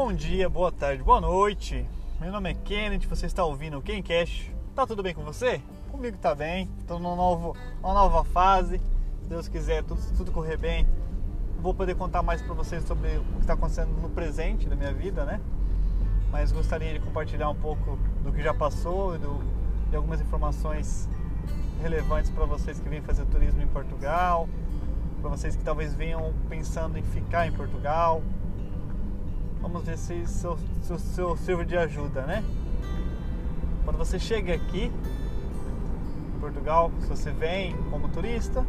Bom dia, boa tarde, boa noite. Meu nome é Kenneth, você está ouvindo o Quem Cash. Tá tudo bem com você? Comigo tá bem. Estou numa, novo, uma nova fase. Se Deus quiser, tudo, tudo correr bem. Vou poder contar mais para vocês sobre o que está acontecendo no presente da minha vida, né? Mas gostaria de compartilhar um pouco do que já passou e do, de algumas informações relevantes para vocês que vêm fazer turismo em Portugal, para vocês que talvez venham pensando em ficar em Portugal. Vamos ver se isso seu, sirva de ajuda, né? Quando você chega aqui em Portugal, se você vem como turista,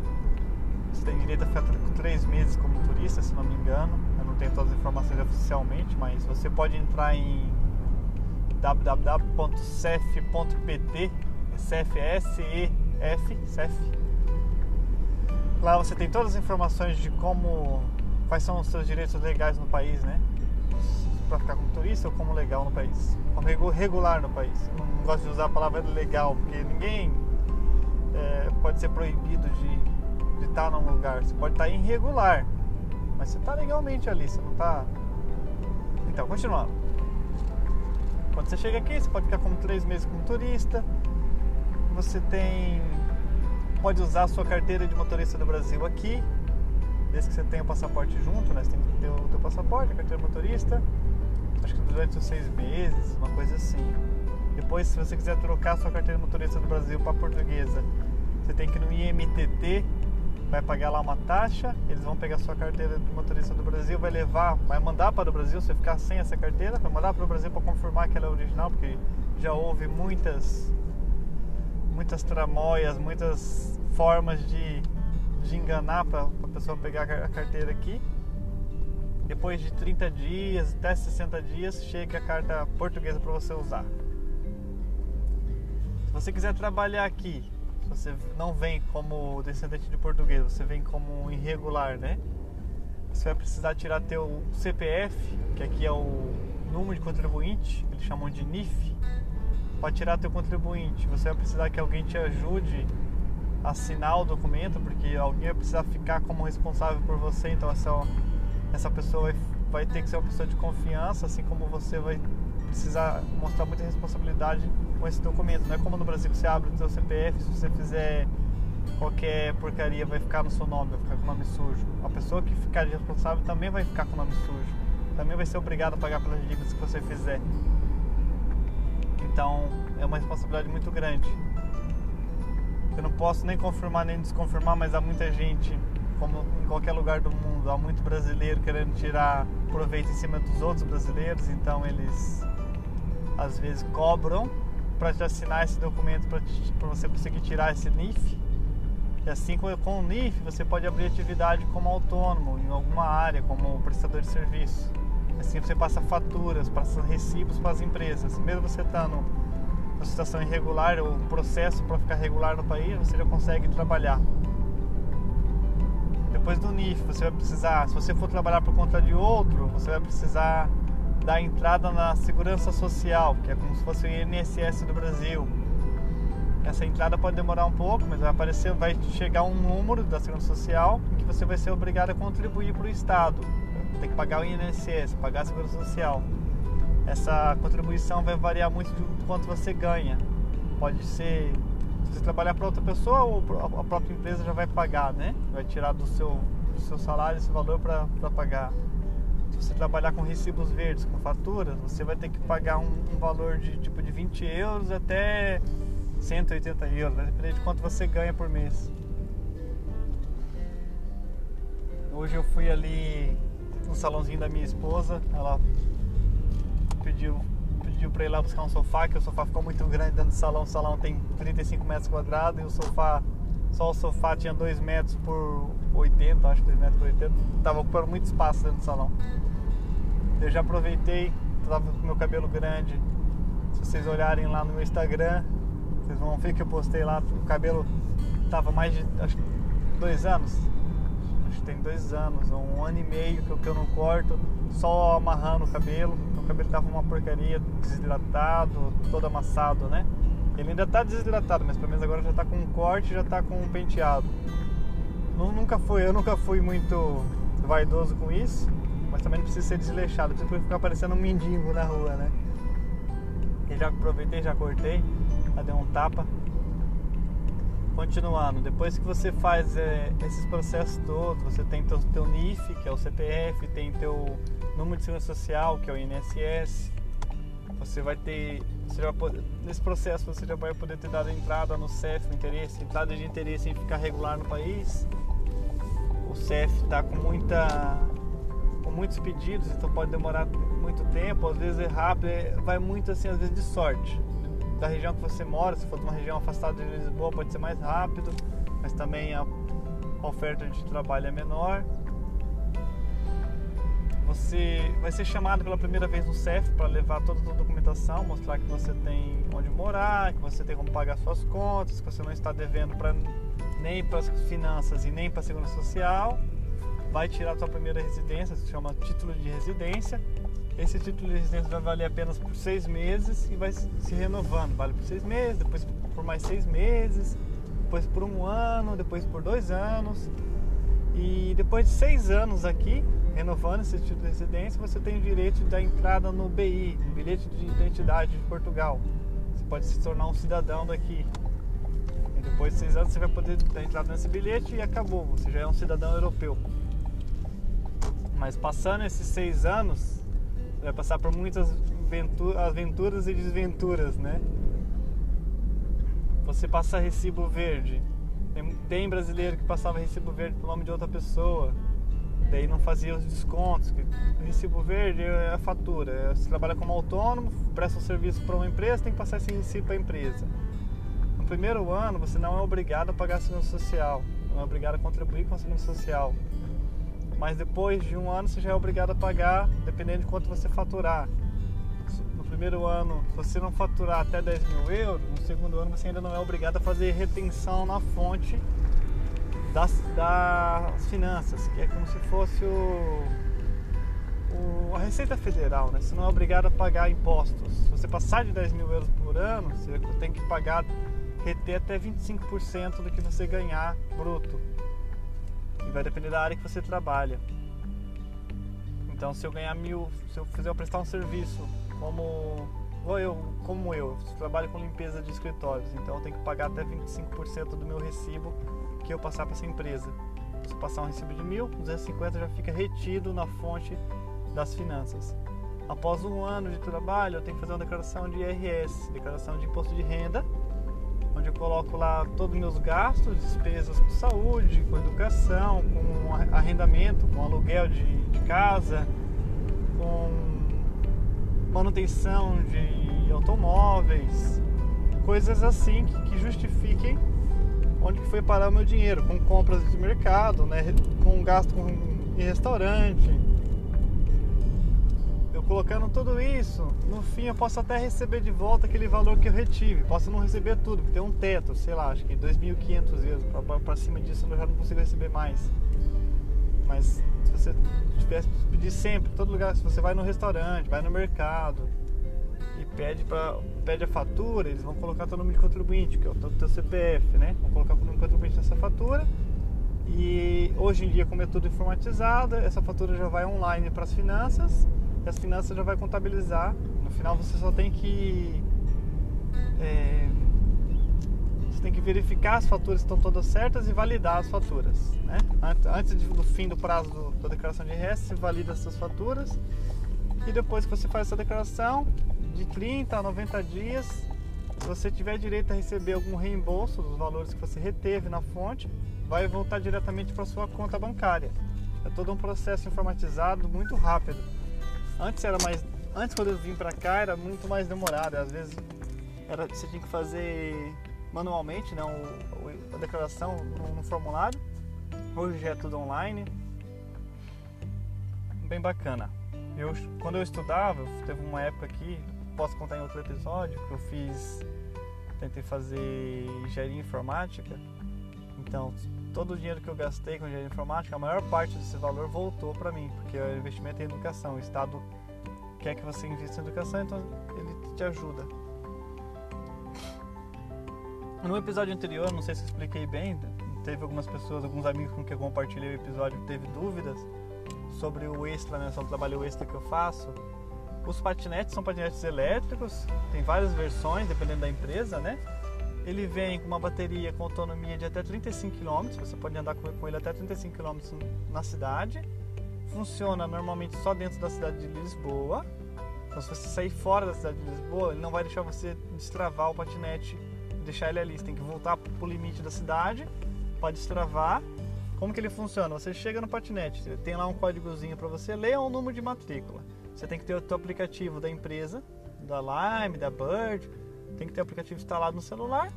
você tem direito a ficar três meses como turista, se não me engano. Eu não tenho todas as informações oficialmente, mas você pode entrar em www.cef.pt, CFSEF, CEF. Lá você tem todas as informações de como, quais são os seus direitos legais no país, né? Para ficar como turista ou como legal no país, como regular no país. Não gosto de usar a palavra legal, porque ninguém é, pode ser proibido de estar num lugar. Você pode estar irregular, mas você está legalmente ali, você não está. Então, continuando. Quando você chega aqui, você pode ficar como três meses como turista. Você tem. Pode usar a sua carteira de motorista do Brasil aqui, desde que você tenha o passaporte junto, né? Você tem que ter o teu passaporte, a carteira de motorista. Acho que durante os seis meses, uma coisa assim. Depois, se você quiser trocar sua carteira de motorista do Brasil para portuguesa, você tem que ir no IMTT, vai pagar lá uma taxa, eles vão pegar sua carteira de motorista do Brasil, vai levar, vai mandar para o Brasil, você ficar sem essa carteira, vai mandar para o Brasil para confirmar que ela é original, porque já houve muitas muitas tramóias, muitas formas de, de enganar para a pessoa pegar a carteira aqui. Depois de 30 dias, até 60 dias, chega a carta portuguesa para você usar. Se você quiser trabalhar aqui você não vem como descendente de português, você vem como irregular, né? Você vai precisar tirar teu CPF, que aqui é o número de contribuinte, eles chamam de NIF. Para tirar teu contribuinte, você vai precisar que alguém te ajude a assinar o documento, porque alguém vai precisar ficar como responsável por você, então essa, essa pessoa vai, vai ter que ser uma pessoa de confiança, assim como você vai precisar mostrar muita responsabilidade com esse documento. Não é como no Brasil que você abre o seu CPF, se você fizer qualquer porcaria vai ficar no seu nome, vai ficar com o nome sujo. A pessoa que ficar responsável também vai ficar com o nome sujo. Também vai ser obrigado a pagar pelas dívidas que você fizer. Então é uma responsabilidade muito grande. Eu não posso nem confirmar nem desconfirmar, mas há muita gente, como em qualquer lugar do mundo, há muito brasileiro querendo tirar proveito em cima dos outros brasileiros, então eles às vezes cobram para te assinar esse documento para você conseguir tirar esse NIF. E assim com, o NIF você pode abrir atividade como autônomo em alguma área, como prestador de serviço. Assim você passa faturas, passa recibos para as empresas. Mesmo você estando numa situação irregular ou processo para ficar regular no país, você já consegue trabalhar. Depois do NIF, você vai precisar, se você for trabalhar por conta de outro, você vai precisar dar entrada na segurança social, que é como se fosse o INSS do Brasil. Essa entrada pode demorar um pouco, mas vai aparecer, vai chegar um número da segurança social em que você vai ser obrigado a contribuir para o Estado. Tem que pagar o INSS, pagar a segurança social. Essa contribuição vai variar muito do quanto você ganha. Pode ser se você trabalhar para outra pessoa ou a própria empresa já vai pagar, né? Vai tirar do seu, do seu salário esse valor para pagar se você trabalhar com recibos verdes, com faturas, você vai ter que pagar um, um valor de tipo de 20 euros até 180 euros, vai depender de quanto você ganha por mês. Hoje eu fui ali no salãozinho da minha esposa, ela pediu pediu para ir lá buscar um sofá, que o sofá ficou muito grande dentro do salão. O salão tem 35 metros quadrados e o sofá, só o sofá tinha 2 metros por 80, acho que 2 metros por 80. Tava ocupando muito espaço dentro do salão. Eu já aproveitei, tava com meu cabelo grande. Se vocês olharem lá no meu Instagram, vocês vão ver que eu postei lá, o cabelo tava mais de acho que dois anos. Acho que tem dois anos, um ano e meio que eu não corto, só amarrando o cabelo. Cabelo tava uma porcaria, desidratado, todo amassado, né? Ele ainda tá desidratado, mas pelo menos agora já tá com um corte, já tá com um penteado. Nunca fui, eu nunca fui muito vaidoso com isso mas também não precisa ser desleixado, precisa ficar parecendo um mendigo na rua, né? Eu já aproveitei, já cortei, já dei um tapa. Continuando, depois que você faz é, esses processos todos, você tem teu, teu NIF, que é o CPF, tem teu número de segurança social, que é o INSS, você vai ter, você pode, nesse processo você já vai poder ter dado entrada no CEF, o interesse, entrada de interesse em ficar regular no país. O CEF está com muita com muitos pedidos, então pode demorar muito tempo, às vezes é rápido, é, vai muito assim, às vezes de sorte. Da região que você mora, se for uma região afastada de Lisboa, pode ser mais rápido, mas também a oferta de trabalho é menor. Você vai ser chamado pela primeira vez no CEF para levar toda a documentação, mostrar que você tem onde morar, que você tem como pagar suas contas, que você não está devendo pra, nem para as finanças e nem para a segurança social. Vai tirar a sua primeira residência, se chama título de residência. Esse título de residência vai valer apenas por seis meses e vai se renovando. Vale por seis meses, depois por mais seis meses, depois por um ano, depois por dois anos. E depois de seis anos aqui, renovando esse título de residência, você tem o direito da entrada no BI, no bilhete de identidade de Portugal. Você pode se tornar um cidadão daqui. E depois de seis anos você vai poder dar entrada nesse bilhete e acabou, você já é um cidadão europeu. Mas passando esses seis anos, vai passar por muitas aventuras e desventuras, né? Você passa recibo verde. Tem, brasileiro que passava recibo verde pelo nome de outra pessoa daí não fazia os descontos. Recibo verde é a fatura. É, você trabalha como autônomo, presta um serviço para uma empresa, tem que passar esse recibo para a empresa. No primeiro ano, você não é obrigado a pagar a segurança social, não é obrigado a contribuir com a segurança social. Mas depois de um ano, você já é obrigado a pagar, dependendo de quanto você faturar. No primeiro ano, se você não faturar até 10 mil euros, no segundo ano, você ainda não é obrigado a fazer retenção na fonte das, das finanças, que é como se fosse o, o, a Receita Federal, né? Você não é obrigado a pagar impostos. Se você passar de 10 mil euros por ano, você tem que pagar, reter até 25% do que você ganhar bruto. Vai depender da área que você trabalha. Então, se eu ganhar mil, se eu fizer eu prestar um serviço como eu, como eu, trabalho com limpeza de escritórios, então eu tenho que pagar até 25% do meu recibo que eu passar para essa empresa. Se passar um recibo de mil, 250 já fica retido na fonte das finanças. Após um ano de trabalho, eu tenho que fazer uma declaração de IRS, declaração de imposto de renda, onde eu coloco lá todos os meus gastos, despesas com saúde, com educação, com arrendamento, com aluguel de, de casa, com manutenção de automóveis, coisas assim que, que justifiquem onde que foi parar o meu dinheiro, com compras de mercado, né, com gasto com, em restaurante. Colocando tudo isso, no fim eu posso até receber de volta aquele valor que eu retive. Posso não receber tudo, porque tem um teto, sei lá, acho que 2.500 vezes. Para cima disso eu já não consigo receber mais. Mas se você tivesse pedir sempre, todo lugar, se você vai no restaurante, vai no mercado, e pede, pra, pede a fatura, eles vão colocar teu número de contribuinte, que é o teu CPF, né? Vão colocar o número de contribuinte nessa fatura. E hoje em dia, como é tudo informatizado, essa fatura já vai online para as finanças e as finanças já vai contabilizar. No final você só tem que é, você tem que verificar as faturas estão todas certas e validar as faturas. Né? Antes do fim do prazo do, da declaração de IRS, você valida essas faturas e depois que você faz essa declaração, de 30 a 90 dias, se você tiver direito a receber algum reembolso dos valores que você reteve na fonte, vai voltar diretamente para sua conta bancária. É todo um processo informatizado muito rápido. Antes era mais, antes quando eu vim para cá era muito mais demorado. Às vezes era, você tinha que fazer manualmente, né, a declaração no, no formulário. Hoje já é tudo online. Bem bacana. Eu, quando eu estudava, teve uma época aqui, posso contar em outro episódio que eu fiz, tentei fazer engenharia informática. Então, todo o dinheiro que eu gastei com engenharia informática, a maior parte desse valor voltou para mim, porque é investimento em educação. O Estado quer que você invista em educação, então ele te ajuda. No episódio anterior, não sei se expliquei bem, teve algumas pessoas, alguns amigos com quem eu compartilhei o episódio teve dúvidas sobre o extra, né, sobre o trabalho extra que eu faço. Os patinetes são patinetes elétricos, tem várias versões, dependendo da empresa, né? Ele vem com uma bateria com autonomia de até 35 km, você pode andar com ele até 35 km na cidade. Funciona normalmente só dentro da cidade de Lisboa. Então, se você sair fora da cidade de Lisboa, ele não vai deixar você destravar o patinete, deixar ele ali. Você tem que voltar para o limite da cidade para destravar. Como que ele funciona? Você chega no patinete, tem lá um códigozinho para você ler ou um número de matrícula. Você tem que ter o seu aplicativo da empresa, da Lime, da Bird, tem que ter o aplicativo instalado no celular.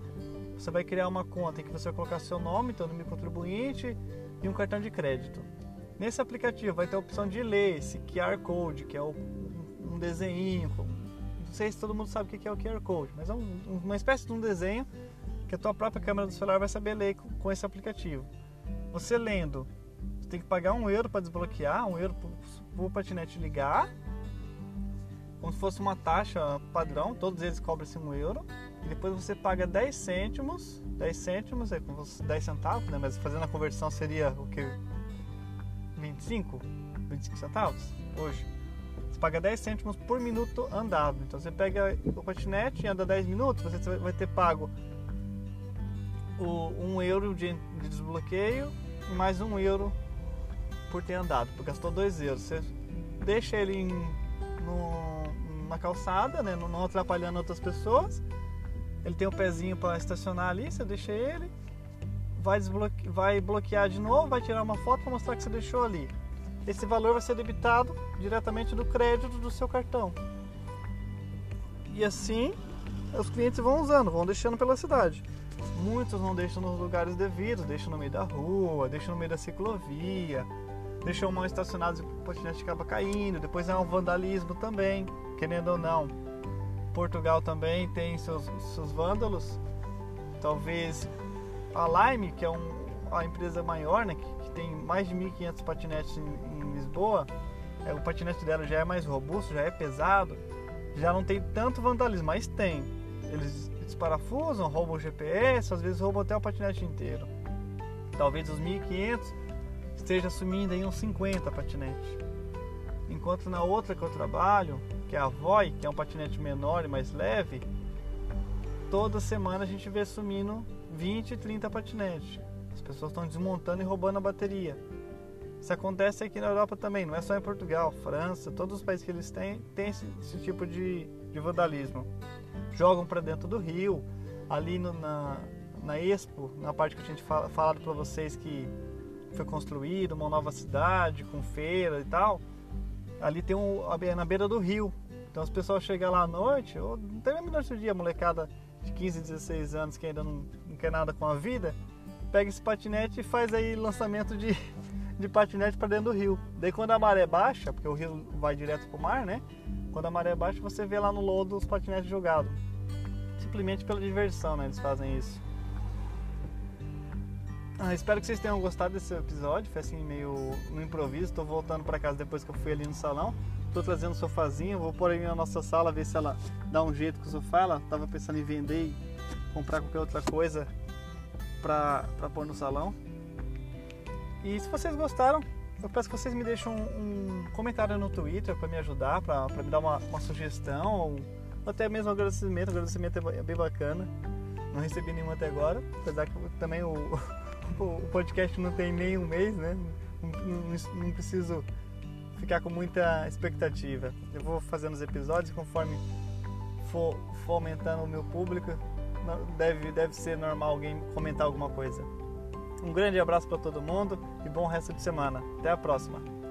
Você vai criar uma conta em que você vai colocar seu nome, seu de contribuinte e um cartão de crédito. Nesse aplicativo vai ter a opção de ler esse QR Code, que é um desenho. Não sei se todo mundo sabe o que é o QR Code, mas é uma espécie de um desenho que a tua própria câmera do celular vai saber ler com esse aplicativo. Você lendo, você tem que pagar um euro para desbloquear, um euro para o patinete ligar como se fosse uma taxa padrão, todos eles cobram-se um euro, e depois você paga 10 cêntimos, 10 cêntimos é como 10 centavos, né? mas fazendo a conversão seria o que? 25? 25 centavos hoje. Você paga 10 cêntimos por minuto andado. Então você pega o patinete e anda 10 minutos, você vai ter pago o 1 euro de, de desbloqueio e mais 1 euro por ter andado, porque gastou 2 euros. Você deixa ele em, no, na calçada, né? não atrapalhando outras pessoas. Ele tem o um pezinho para estacionar ali, você deixa ele, vai, desbloque... vai bloquear de novo, vai tirar uma foto para mostrar que você deixou ali. Esse valor vai ser debitado diretamente do crédito do seu cartão. E assim os clientes vão usando, vão deixando pela cidade. Muitos não deixam nos lugares devidos, deixam no meio da rua, deixam no meio da ciclovia, deixam mal estacionados e o patinete acaba caindo. Depois é um vandalismo também querendo ou não, Portugal também tem seus, seus vândalos. Talvez a Lime, que é um, a empresa maior, né, que, que tem mais de 1.500 patinetes em, em Lisboa, é, o patinete dela já é mais robusto, já é pesado, já não tem tanto vandalismo, mas tem. Eles desparafusam, roubam o GPS, às vezes roubam até o patinete inteiro. Talvez os 1.500 esteja sumindo em uns 50 patinetes. Enquanto na outra que eu trabalho, que é a Voi, que é um patinete menor e mais leve, toda semana a gente vê sumindo 20, 30 patinetes. As pessoas estão desmontando e roubando a bateria. Isso acontece aqui na Europa também, não é só em Portugal, França, todos os países que eles têm, tem esse, esse tipo de, de, vandalismo. Jogam para dentro do rio, ali no, na, na Expo, na parte que eu tinha falado para vocês que foi construído uma nova cidade com feira e tal. Ali tem um, na beira do rio, então as pessoas chegam lá à noite, ou tem nem noite do dia, molecada de 15, 16 anos que ainda não, não quer nada com a vida, pega esse patinete e faz aí lançamento de, de patinete para dentro do rio. Daí quando a maré baixa, porque o rio vai direto pro mar, né? Quando a maré baixa, você vê lá no lodo os patinetes jogados. Simplesmente pela diversão, né? Eles fazem isso. Ah, espero que vocês tenham gostado desse episódio. Foi assim meio no improviso. Estou voltando para casa depois que eu fui ali no salão. Tô trazendo o sofazinho, vou pôr ele na nossa sala, ver se ela dá um jeito com o sofá. Ela tava pensando em vender e comprar qualquer outra coisa pra pôr no salão. E se vocês gostaram, eu peço que vocês me deixem um, um comentário no Twitter para me ajudar, para me dar uma, uma sugestão, ou até mesmo um agradecimento. O agradecimento é bem bacana. Não recebi nenhum até agora, apesar que também o, o podcast não tem nem um mês, né? Não, não, não preciso ficar com muita expectativa. Eu vou fazendo os episódios conforme for, for aumentando o meu público, deve, deve ser normal alguém comentar alguma coisa. Um grande abraço para todo mundo e bom resto de semana. Até a próxima.